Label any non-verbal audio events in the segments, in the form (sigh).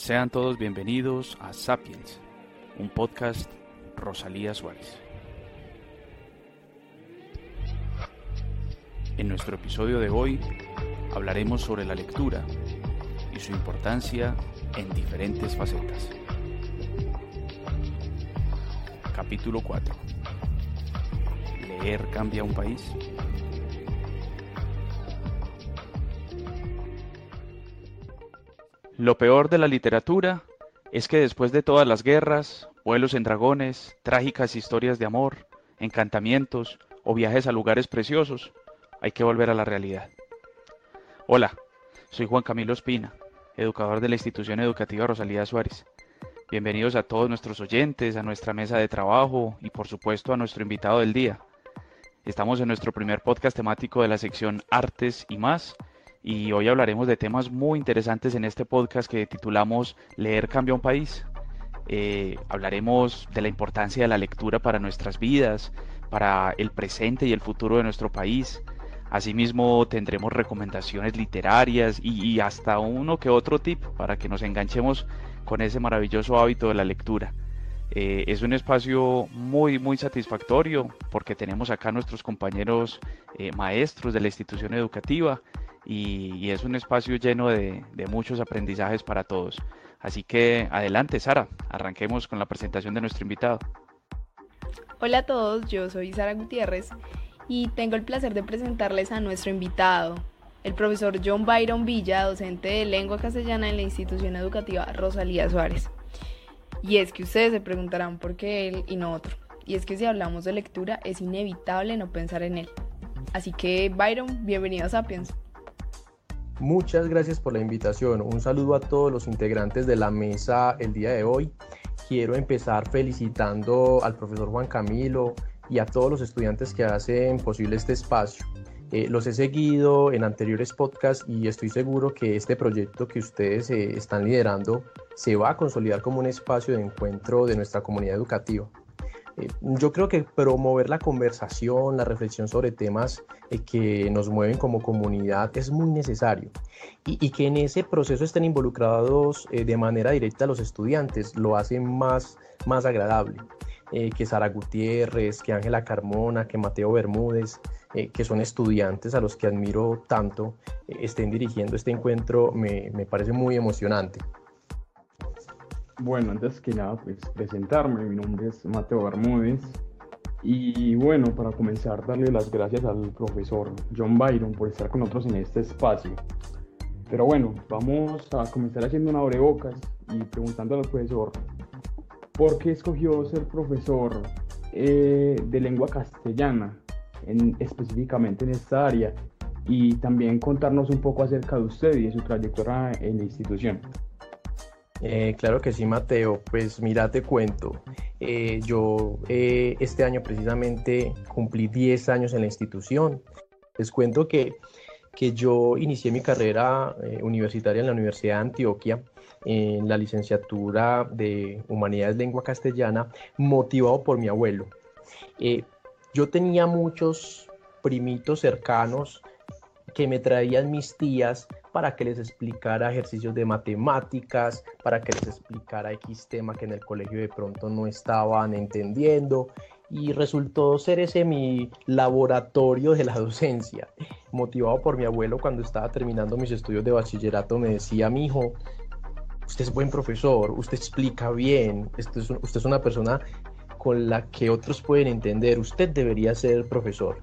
Sean todos bienvenidos a Sapiens, un podcast Rosalía Suárez. En nuestro episodio de hoy hablaremos sobre la lectura y su importancia en diferentes facetas. Capítulo 4. ¿Leer cambia un país? Lo peor de la literatura es que después de todas las guerras, vuelos en dragones, trágicas historias de amor, encantamientos o viajes a lugares preciosos, hay que volver a la realidad. Hola, soy Juan Camilo Espina, educador de la institución educativa Rosalía Suárez. Bienvenidos a todos nuestros oyentes, a nuestra mesa de trabajo y por supuesto a nuestro invitado del día. Estamos en nuestro primer podcast temático de la sección Artes y más y hoy hablaremos de temas muy interesantes en este podcast que titulamos Leer cambia un país. Eh, hablaremos de la importancia de la lectura para nuestras vidas, para el presente y el futuro de nuestro país. Asimismo tendremos recomendaciones literarias y, hasta uno que otro tip para que nos enganchemos con ese maravilloso hábito de la lectura. Eh, es un espacio muy, muy satisfactorio porque tenemos acá nuestros compañeros eh, maestros de la institución educativa y, es un espacio lleno de, muchos aprendizajes para todos. Así que adelante, Sara, arranquemos con la presentación de nuestro invitado. Hola a todos, yo soy Sara Gutiérrez y tengo el placer de presentarles a nuestro invitado, el profesor John Byron Villa, docente de lengua castellana en la institución educativa Rosalía Suárez. Y es que ustedes se preguntarán por qué él y no otro. Y es que si hablamos de lectura es inevitable no pensar en él. Así que Byron, bienvenido a Sapiens. Muchas gracias por la invitación. Un saludo a todos los integrantes de la mesa el día de hoy. Quiero empezar felicitando al profesor Juan Camilo y a todos los estudiantes que hacen posible este espacio. Eh, los he seguido en anteriores podcasts y estoy seguro que este proyecto que ustedes eh, están liderando se va a consolidar como un espacio de encuentro de nuestra comunidad educativa. Eh, yo creo que promover la conversación, la reflexión sobre temas eh, que nos mueven como comunidad es muy necesario y, que en ese proceso estén involucrados eh, de manera directa los estudiantes lo hace más, más agradable. que Sara Gutiérrez, que Ángela Carmona, que Mateo Bermúdez, que son estudiantes a los que admiro tanto, estén dirigiendo este encuentro, me, me parece muy emocionante. Bueno, antes que nada, pues presentarme, mi nombre es Mateo Bermúdez y bueno, para comenzar, darle las gracias al profesor John Byron por estar con nosotros en este espacio. Pero bueno, vamos a comenzar haciendo una abrebocas y preguntando al profesor, ¿por qué escogió ser profesor eh, de lengua castellana, en, específicamente en esta área? Y también contarnos un poco acerca de usted y de su trayectoria en la institución. Eh, claro que sí, Mateo. Pues mira, te cuento. Eh, yo eh, este año precisamente cumplí 10 años en la institución. Les cuento que, que yo inicié mi carrera universitaria en la Universidad de Antioquia en la licenciatura de Humanidades Lengua Castellana, motivado por mi abuelo. yo tenía muchos primitos cercanos que me traían mis tías para que les explicara ejercicios de matemáticas, para que les explicara X tema que en el colegio de pronto no estaban entendiendo y resultó ser ese mi laboratorio de la (laughs) docencia. Motivado por mi abuelo cuando estaba terminando mis estudios de bachillerato me decía, mi hijo, usted es buen profesor, usted explica bien, usted es, una persona con la que otros pueden entender, usted debería ser profesor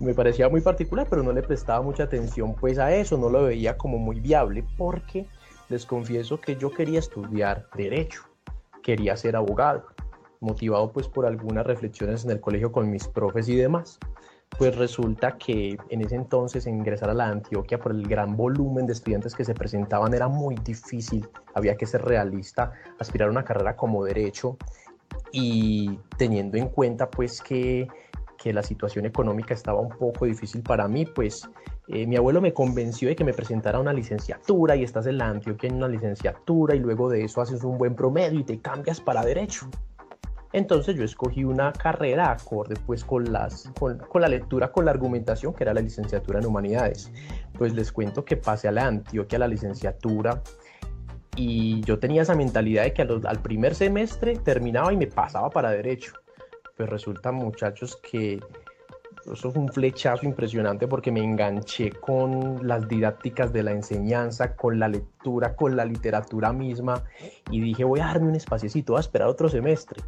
me parecía muy particular, pero no le prestaba mucha atención pues a eso, no lo veía como muy viable porque les confieso que yo quería estudiar derecho, quería ser abogado, motivado pues por algunas reflexiones en el colegio con mis profes y demás. Pues resulta que en ese entonces ingresar a la Antioquia por el gran volumen de estudiantes que se presentaban era muy difícil, había que ser realista, aspirar a una carrera como derecho y teniendo en cuenta pues que que la situación económica estaba un poco difícil para mí, pues eh, mi abuelo me convenció de que me presentara una licenciatura y estás en la Antioquia en una licenciatura y luego de eso haces un buen promedio y te cambias para derecho. Entonces yo escogí una carrera acorde pues con, las, con, la lectura, con la argumentación que era la licenciatura en humanidades. Pues les cuento que pasé a la Antioquia, a la licenciatura y yo tenía esa mentalidad de que al primer semestre terminaba y me pasaba para derecho. Pues resulta, muchachos, que eso fue un flechazo impresionante porque me enganché con las didácticas de la enseñanza, con la lectura, con la literatura misma y dije voy a darme un espaciecito, voy a esperar otro semestre.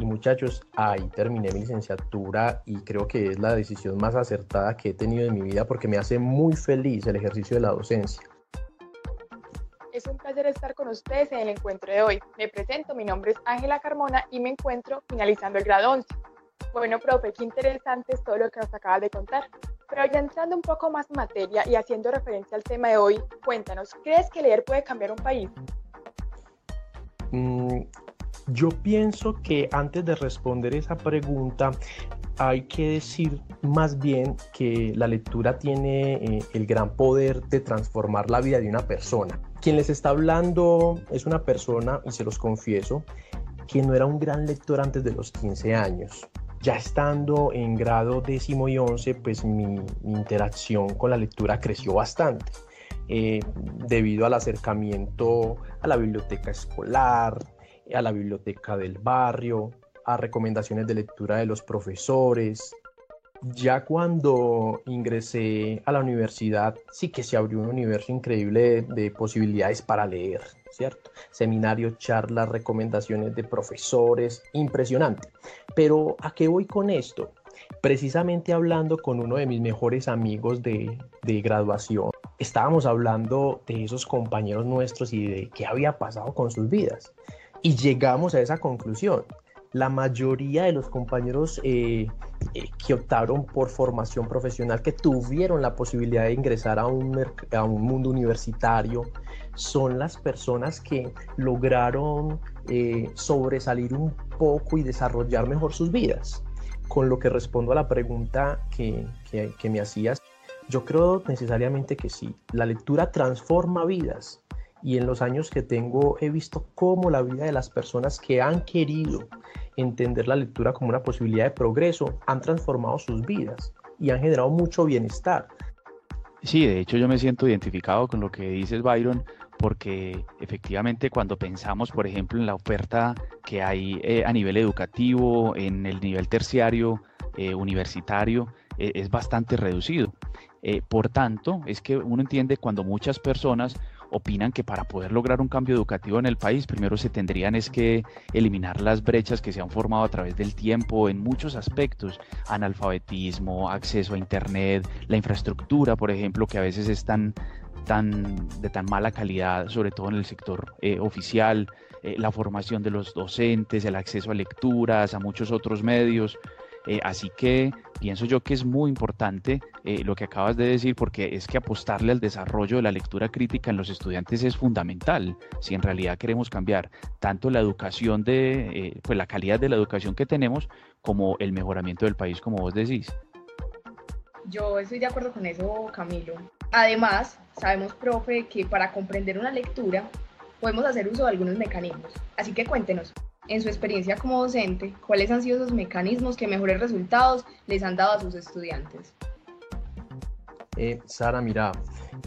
Y muchachos, ahí terminé mi licenciatura y creo que es la decisión más acertada que he tenido en mi vida porque me hace muy feliz el ejercicio de la docencia. Un placer estar con ustedes en el encuentro de hoy. Me presento, mi nombre es Ángela Carmona y me encuentro finalizando el grado 11. Bueno, profe, qué interesante es todo lo que nos acabas de contar. Pero ya entrando un poco más en materia y haciendo referencia al tema de hoy, cuéntanos, ¿crees que leer puede cambiar un país? Mm, yo pienso que antes de responder esa pregunta, hay que decir más bien que la lectura tiene eh, el gran poder de transformar la vida de una persona. Quien les está hablando es una persona, y se los confieso, que no era un gran lector antes de los 15 años. Ya estando en grado décimo y once, pues mi, interacción con la lectura creció bastante. Eh, debido al acercamiento a la biblioteca escolar, a la biblioteca del barrio, a recomendaciones de lectura de los profesores. Ya cuando ingresé a la universidad, sí que se abrió un universo increíble de, posibilidades para leer, ¿cierto? Seminarios, charlas, recomendaciones de profesores, impresionante. Pero ¿a qué voy con esto? Precisamente hablando con uno de mis mejores amigos de, de graduación, estábamos hablando de esos compañeros nuestros y de qué había pasado con sus vidas. Y llegamos a esa conclusión. La mayoría de los compañeros eh, eh, que optaron por formación profesional, que tuvieron la posibilidad de ingresar a un, a un mundo universitario, son las personas que lograron eh, sobresalir un poco y desarrollar mejor sus vidas. Con lo que respondo a la pregunta que, que, que me hacías, yo creo necesariamente que sí, la lectura transforma vidas y en los años que tengo he visto cómo la vida de las personas que han querido entender la lectura como una posibilidad de progreso han transformado sus vidas y han generado mucho bienestar. Sí, de hecho yo me siento identificado con lo que dices Byron, porque efectivamente cuando pensamos, por ejemplo, en la oferta que hay eh, a nivel educativo, en el nivel terciario, eh, universitario, eh, es bastante reducido. por tanto, es que uno entiende cuando muchas personas opinan que para poder lograr un cambio educativo en el país, primero se tendrían es que eliminar las brechas que se han formado a través del tiempo en muchos aspectos, analfabetismo, acceso a internet, la infraestructura, por ejemplo, que a veces es tan, tan de tan mala calidad, sobre todo en el sector eh, oficial, eh, la formación de los docentes, el acceso a lecturas, a muchos otros medios. Eh, así que pienso yo que es muy importante eh, lo que acabas de decir porque es que apostarle al desarrollo de la lectura crítica en los estudiantes es fundamental si en realidad queremos cambiar tanto la educación de, eh, pues la calidad de la educación que tenemos como el mejoramiento del país como vos decís. Yo estoy de acuerdo con eso, Camilo. Además, sabemos, profe, que para comprender una lectura podemos hacer uso de algunos mecanismos. Así que cuéntenos, en su experiencia como docente, cuáles han sido esos mecanismos que mejores resultados les han dado a sus estudiantes. Eh, Sara, mira,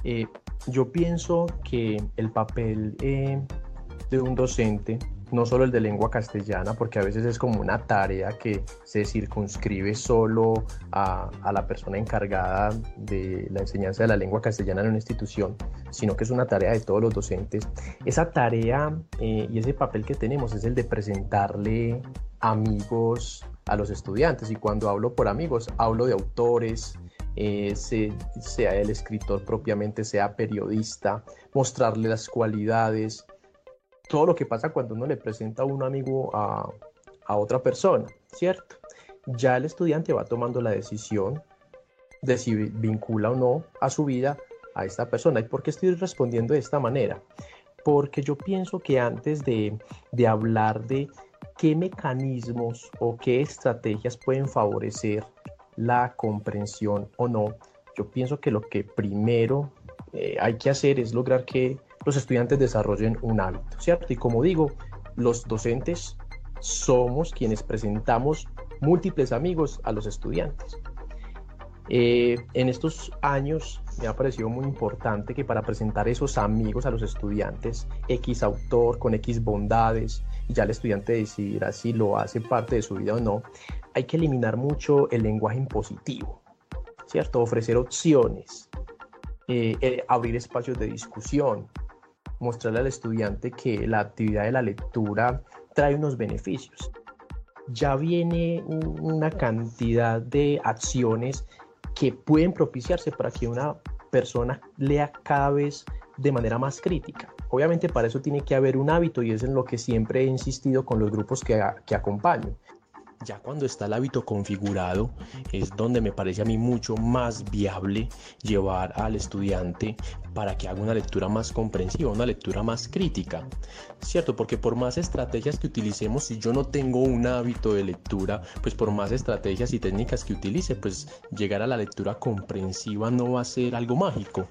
eh, yo pienso que el papel eh, de un docente no solo el de lengua castellana, porque a veces es como una tarea que se circunscribe solo a, la persona encargada de la enseñanza de la lengua castellana en una institución, sino que es una tarea de todos los docentes. Esa tarea eh, y ese papel que tenemos es el de presentarle amigos a los estudiantes, y cuando hablo por amigos, hablo de autores, eh, sea el escritor propiamente, sea periodista, mostrarle las cualidades, todo lo que pasa cuando uno le presenta a un amigo a, otra persona, ¿cierto? Ya el estudiante va tomando la decisión de si vincula o no a su vida a esta persona. ¿Y por qué estoy respondiendo de esta manera? Porque yo pienso que antes de, de hablar de qué mecanismos o qué estrategias pueden favorecer la comprensión o no, yo pienso que lo que primero eh, hay que hacer es lograr que los estudiantes desarrollen un hábito, ¿cierto? Y como digo, los docentes somos quienes presentamos múltiples amigos a los estudiantes. Eh, en estos años me ha parecido muy importante que para presentar esos amigos a los estudiantes, X autor con X bondades, ya el estudiante decidirá si lo hace parte de su vida o no, hay que eliminar mucho el lenguaje impositivo, ¿cierto? Ofrecer opciones, eh, eh, abrir espacios de discusión, mostrarle al estudiante que la actividad de la lectura trae unos beneficios. Ya viene una cantidad de acciones que pueden propiciarse para que una persona lea cada vez de manera más crítica. Obviamente para eso tiene que haber un hábito y es en lo que siempre he insistido con los grupos que, que acompaño. Ya cuando está el hábito configurado es donde me parece a mí mucho más viable llevar al estudiante para que haga una lectura más comprensiva, una lectura más crítica. ¿Cierto? Porque por más estrategias que utilicemos, si yo no tengo un hábito de lectura, pues por más estrategias y técnicas que utilice, pues llegar a la lectura comprensiva no va a ser algo mágico.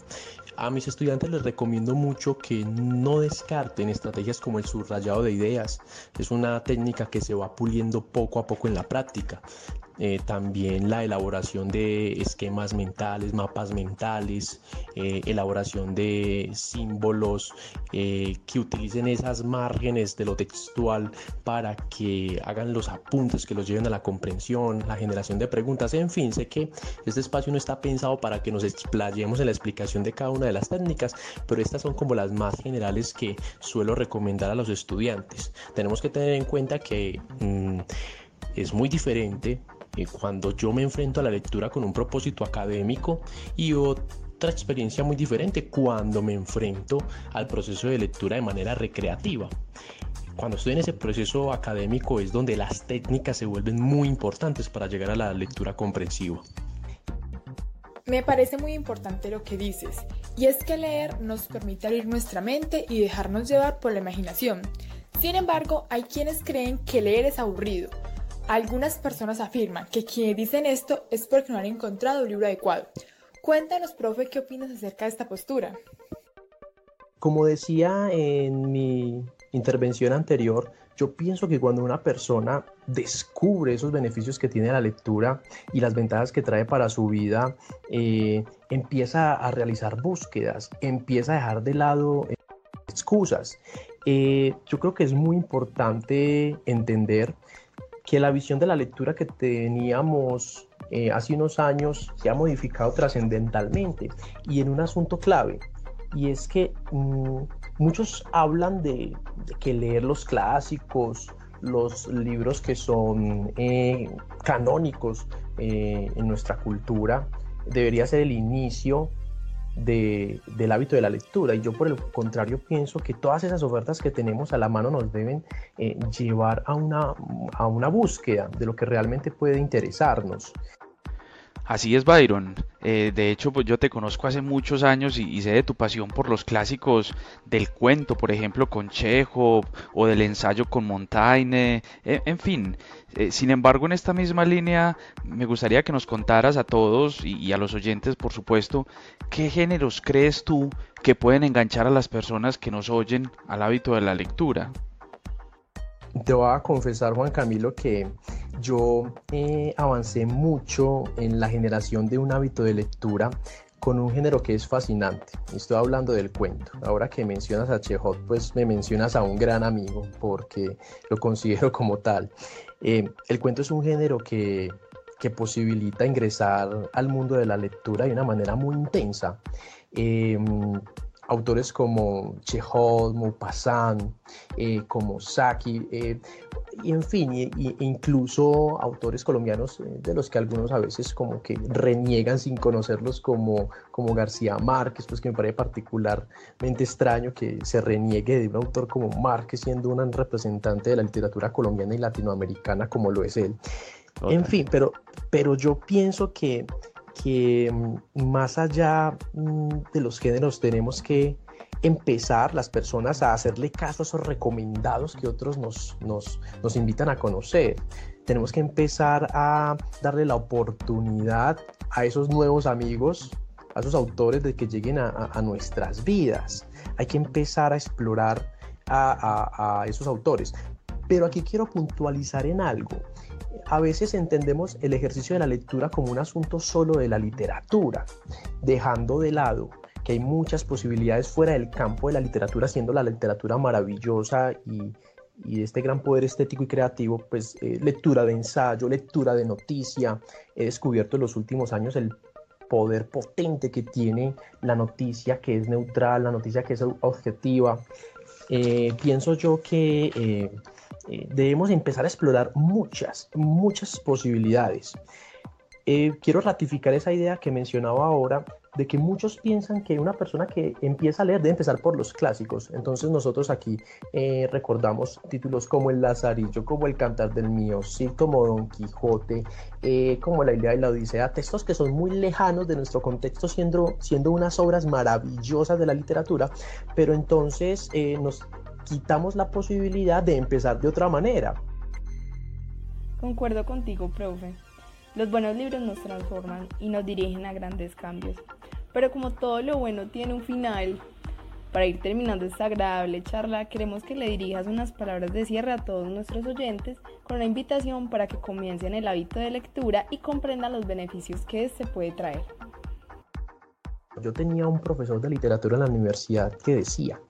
A mis estudiantes les recomiendo mucho que no descarten estrategias como el subrayado de ideas. Es una técnica que se va puliendo poco a poco en la práctica. Eh, también la elaboración de esquemas mentales, mapas mentales, eh, elaboración de símbolos eh, que utilicen esas márgenes de lo textual para que hagan los apuntes que los lleven a la comprensión, la generación de preguntas, en fin, sé que este espacio no está pensado para que nos explayemos en la explicación de cada una de las técnicas, pero estas son como las más generales que suelo recomendar a los estudiantes. Tenemos que tener en cuenta que mm, es muy diferente cuando yo me enfrento a la lectura con un propósito académico y otra experiencia muy diferente cuando me enfrento al proceso de lectura de manera recreativa. Cuando estoy en ese proceso académico es donde las técnicas se vuelven muy importantes para llegar a la lectura comprensiva. Me parece muy importante lo que dices, y es que leer nos permite abrir nuestra mente y dejarnos llevar por la imaginación. Sin embargo, hay quienes creen que leer es aburrido, algunas personas afirman que quienes dicen esto es porque no han encontrado un libro adecuado. Cuéntanos, profe, ¿qué opinas acerca de esta postura? Como decía en mi intervención anterior, yo pienso que cuando una persona descubre esos beneficios que tiene la lectura y las ventajas que trae para su vida, eh, empieza a realizar búsquedas, empieza a dejar de lado eh, excusas. Eh, yo creo que es muy importante entender que la visión de la lectura que teníamos eh, hace unos años se ha modificado trascendentalmente. Y en un asunto clave, y es que mm, muchos hablan de, que leer los clásicos, los libros que son eh, canónicos eh, en nuestra cultura, debería ser el inicio del hábito de la lectura. Y yo por el contrario pienso que todas esas ofertas que tenemos a la mano nos deben eh, llevar a una, a una búsqueda de lo que realmente puede interesarnos. Así es, Byron. Eh, de hecho, pues yo te conozco hace muchos años y, sé de tu pasión por los clásicos del cuento, por ejemplo, con Chekhov o del ensayo con Montaigne, e, en fin. Eh, sin embargo, en esta misma línea, me gustaría que nos contaras a todos y a los oyentes, por supuesto, qué géneros crees tú que pueden enganchar a las personas que nos oyen al hábito de la lectura. Te voy a confesar, Juan Camilo, que yo eh, avancé mucho en la generación de un hábito de lectura con un género que es fascinante. Estoy hablando del cuento. Ahora que mencionas a Chekhov, pues me mencionas a un gran amigo porque lo considero como tal. Eh, el cuento es un género que, que, posibilita ingresar al mundo de la lectura de una manera muy intensa. Eh, autores como Chekhov, Maupassant, eh, como Saki, eh, y en fin, y, incluso autores colombianos eh, de los que algunos a veces como que reniegan sin conocerlos como, como García Márquez, pues que me parece particularmente extraño que se reniegue de un autor como Márquez siendo un representante de la literatura colombiana y latinoamericana como lo es él. En fin, pero, pero yo pienso que que mm, más allá mm, de los géneros tenemos que empezar las personas a hacerle caso a esos recomendados que otros nos, nos, nos invitan a conocer. Tenemos que empezar a darle la oportunidad a esos nuevos amigos, a esos autores de que lleguen a, nuestras vidas. Hay que empezar a explorar a, a, esos autores. Pero aquí quiero puntualizar en algo. A veces entendemos el ejercicio de la lectura como un asunto solo de la literatura, dejando de lado que hay muchas posibilidades fuera del campo de la literatura, siendo la literatura maravillosa y, y este gran poder estético y creativo, pues eh, lectura de ensayo, lectura de noticia. He descubierto en los últimos años el poder potente que tiene la noticia, que es neutral, la noticia que es objetiva. Eh, pienso yo que eh, debemos empezar a explorar muchas, muchas posibilidades. quiero ratificar esa idea que mencionaba ahora de que muchos piensan que una persona que empieza a leer debe empezar por los clásicos. Entonces nosotros aquí eh, recordamos títulos como El Lazarillo, como El Cantar del Mío, sí, como Don Quijote, eh, como La Ilíada y la Odisea, textos que son muy lejanos de nuestro contexto, siendo, siendo unas obras maravillosas de la literatura, pero entonces eh, nos quitamos la posibilidad de empezar de otra manera. Concuerdo contigo, profe. Los buenos libros nos transforman y nos dirigen a grandes cambios. Pero como todo lo bueno tiene un final, para ir terminando esta agradable charla, queremos que le dirijas unas palabras de cierre a todos nuestros oyentes con una invitación para que comiencen el hábito de lectura y comprendan los beneficios que este puede traer. Yo tenía un profesor de literatura en la universidad que decía,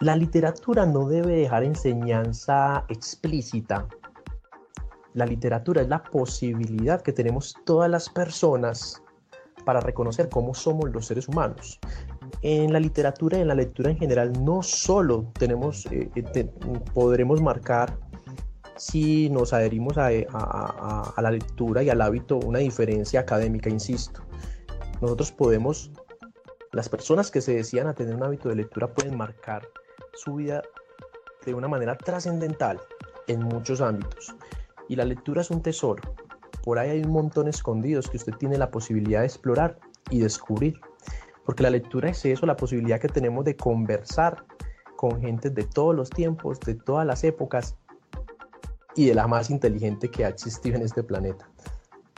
la literatura no debe dejar enseñanza explícita la literatura es la posibilidad que tenemos todas las personas para reconocer cómo somos los seres humanos. En la literatura y en la lectura en general no solo tenemos, eh, eh, podremos marcar si nos adherimos a, a, la lectura y al hábito una diferencia académica, insisto. Nosotros podemos, las personas que se decían a tener un hábito de lectura pueden marcar su vida de una manera trascendental en muchos ámbitos. Y la lectura es un tesoro. Por ahí hay un montón escondidos que usted tiene la posibilidad de explorar y descubrir. Porque la lectura es eso, la posibilidad que tenemos de conversar con gente de todos los tiempos, de todas las épocas y de la más inteligente que ha existido en este planeta.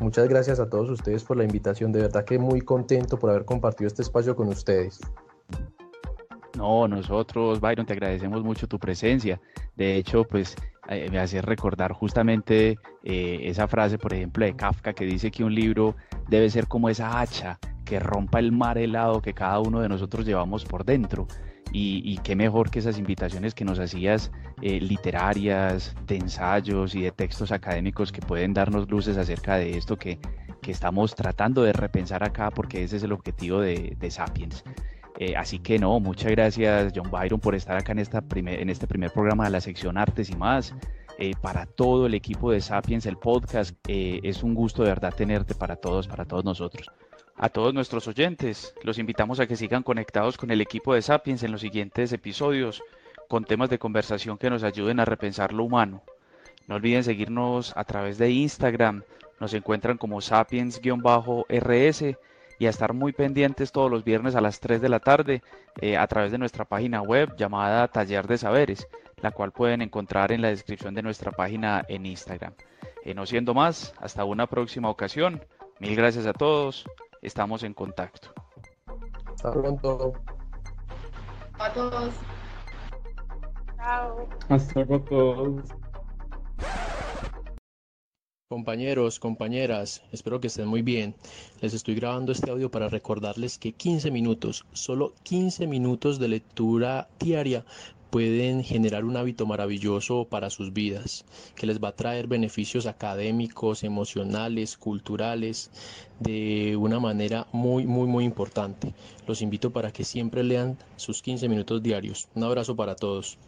Muchas gracias a todos ustedes por la invitación, de verdad que muy contento por haber compartido este espacio con ustedes. No, nosotros, Byron, te agradecemos mucho tu presencia. De hecho, pues eh, me hace recordar justamente eh, esa frase, por ejemplo, de Kafka, que dice que un libro debe ser como esa hacha que rompa el mar helado que cada uno de nosotros llevamos por dentro. Y, qué mejor que esas invitaciones que nos hacías eh, literarias, de ensayos y de textos académicos que pueden darnos luces acerca de esto que, que estamos tratando de repensar acá, porque ese es el objetivo de, de Sapiens. Eh, así que no, muchas gracias John Byron por estar acá en, este primer programa de la sección Artes y más. Eh, para todo el equipo de Sapiens, el podcast, eh, es un gusto de verdad tenerte para todos, para todos nosotros. A todos nuestros oyentes, los invitamos a que sigan conectados con el equipo de Sapiens en los siguientes episodios con temas de conversación que nos ayuden a repensar lo humano. No olviden seguirnos a través de Instagram, nos encuentran como sapiens-rs y a estar muy pendientes todos los viernes a las 3 de la tarde eh, a través de nuestra página web llamada Taller de Saberes, la cual pueden encontrar en la descripción de nuestra página en Instagram. Eh, no siendo más, hasta una próxima ocasión. Mil gracias a todos. Estamos en contacto. Hasta pronto. A todos. Chao. Hasta pronto. Compañeros, compañeras, espero que estén muy bien. Les estoy grabando este audio para recordarles que 15 minutos, solo 15 minutos de lectura diaria pueden generar un hábito maravilloso para sus vidas, que les va a traer beneficios académicos, emocionales, culturales, de una manera muy, muy, muy importante. Los invito para que siempre lean sus 15 minutos diarios. Un abrazo para todos.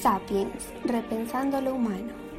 Sapiens, repensando lo humano.